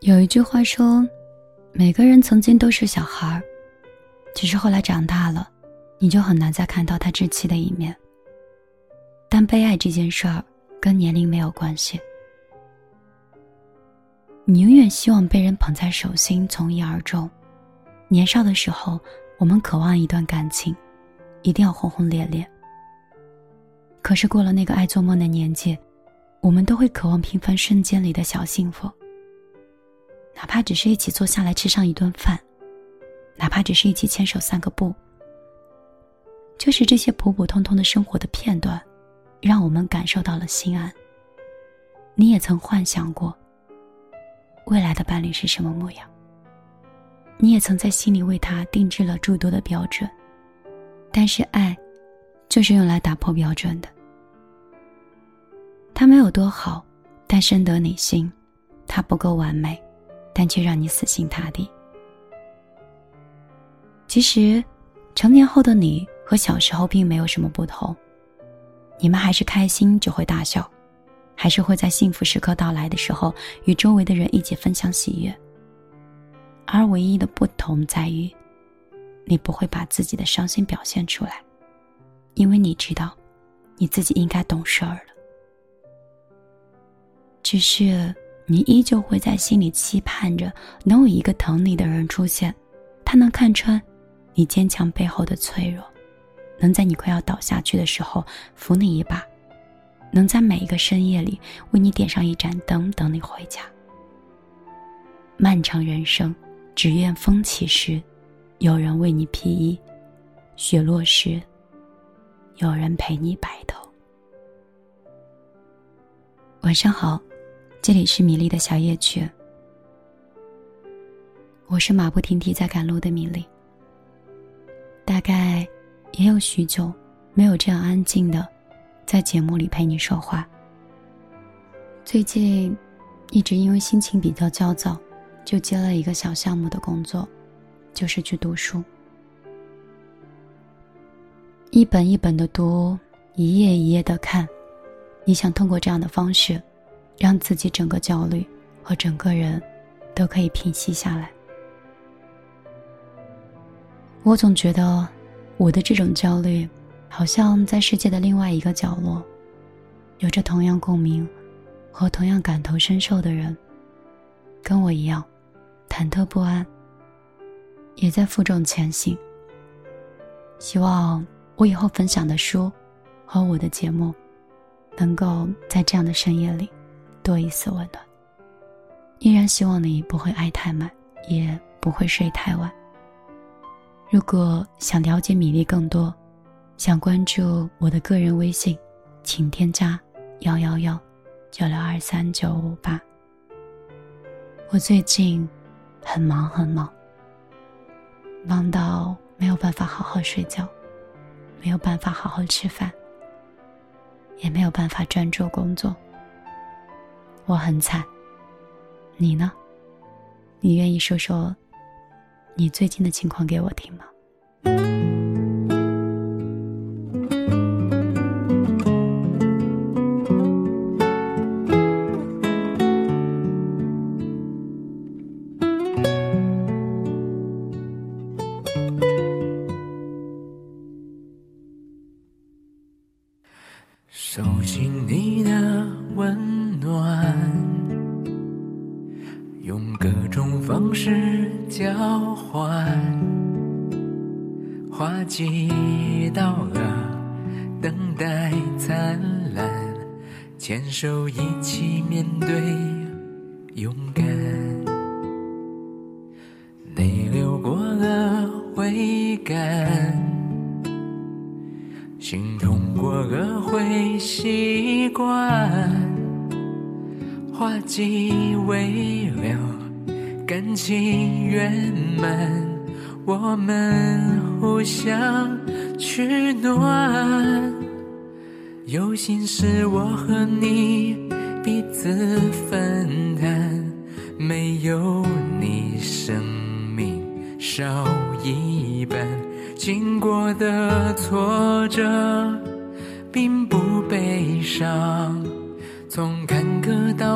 有一句话说，每个人曾经都是小孩儿，只是后来长大了，你就很难再看到他稚气的一面。但被爱这件事儿跟年龄没有关系。你永远希望被人捧在手心，从一而终。年少的时候，我们渴望一段感情，一定要轰轰烈烈。可是过了那个爱做梦的年纪，我们都会渴望平凡瞬间里的小幸福。哪怕只是一起坐下来吃上一顿饭，哪怕只是一起牵手散个步，就是这些普普通通的生活的片段。让我们感受到了心安。你也曾幻想过未来的伴侣是什么模样，你也曾在心里为他定制了诸多的标准。但是爱，就是用来打破标准的。他没有多好，但深得你心；他不够完美，但却让你死心塌地。其实，成年后的你和小时候并没有什么不同。你们还是开心就会大笑，还是会在幸福时刻到来的时候与周围的人一起分享喜悦。而唯一的不同在于，你不会把自己的伤心表现出来，因为你知道，你自己应该懂事儿了。只是你依旧会在心里期盼着能有一个疼你的人出现，他能看穿你坚强背后的脆弱。能在你快要倒下去的时候扶你一把，能在每一个深夜里为你点上一盏灯等你回家。漫长人生，只愿风起时，有人为你披衣；雪落时，有人陪你白头。晚上好，这里是米粒的小夜曲，我是马不停蹄在赶路的米粒。大概。也有许久没有这样安静的在节目里陪你说话。最近一直因为心情比较焦躁，就接了一个小项目的工作，就是去读书，一本一本的读，一页一页的看。你想通过这样的方式，让自己整个焦虑和整个人都可以平息下来。我总觉得。我的这种焦虑，好像在世界的另外一个角落，有着同样共鸣和同样感同身受的人，跟我一样，忐忑不安，也在负重前行。希望我以后分享的书和我的节目，能够在这样的深夜里多一丝温暖。依然希望你不会爱太满，也不会睡太晚。如果想了解米粒更多，想关注我的个人微信，请添加幺幺幺九六二三九五八。我最近很忙很忙，忙到没有办法好好睡觉，没有办法好好吃饭，也没有办法专注工作。我很惨，你呢？你愿意说说？你最近的情况给我听吗？手心你的温暖。是交换，花季到了，等待灿烂，牵手一起面对，勇敢。泪流过了会干，心痛过了会习惯。花季未了，感情圆满，我们互相取暖。有心事我和你彼此分担，没有你生命少一半。经过的挫折并不悲伤。从坎坷到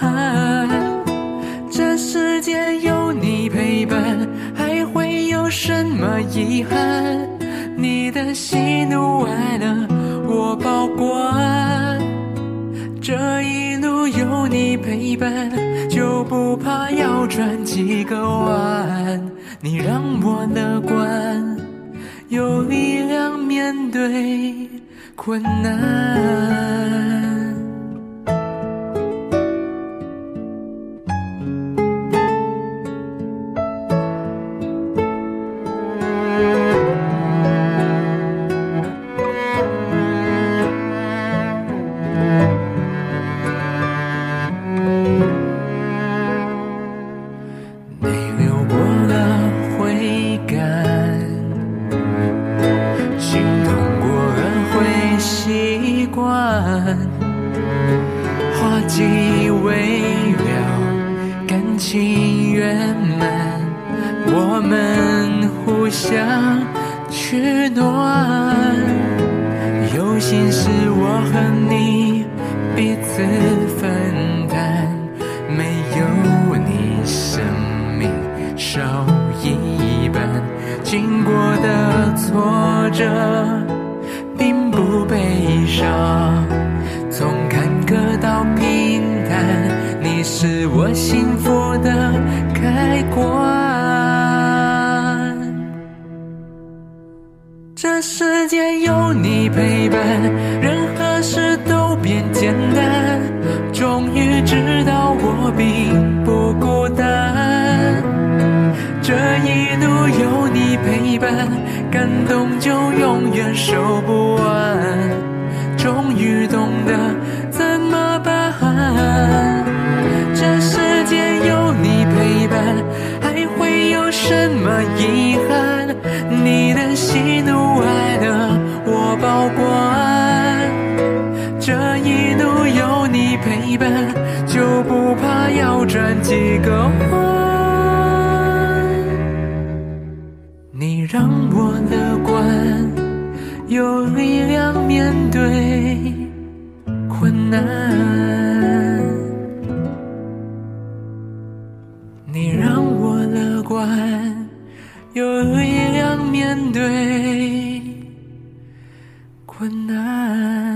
怎么办？这世界有你陪伴，还会有什么遗憾？你的喜怒哀乐我保管。这一路有你陪伴，就不怕要转几个弯。你让我乐观，有力量面对困难。想相取暖，有心事我和你彼此分担，没有你生命少一半。经过的挫折并不悲伤，从坎坷到平淡，你是我心。这世界有你陪伴，任何事都变简单。终于知道我并不孤单。这一路有你陪伴，感动就永远收不完。终于懂得怎么办。这世界有你陪伴，还会有什么遗憾？你的心几个弯。你让我乐观，有力量面对困难。你让我乐观。有力量面对困难。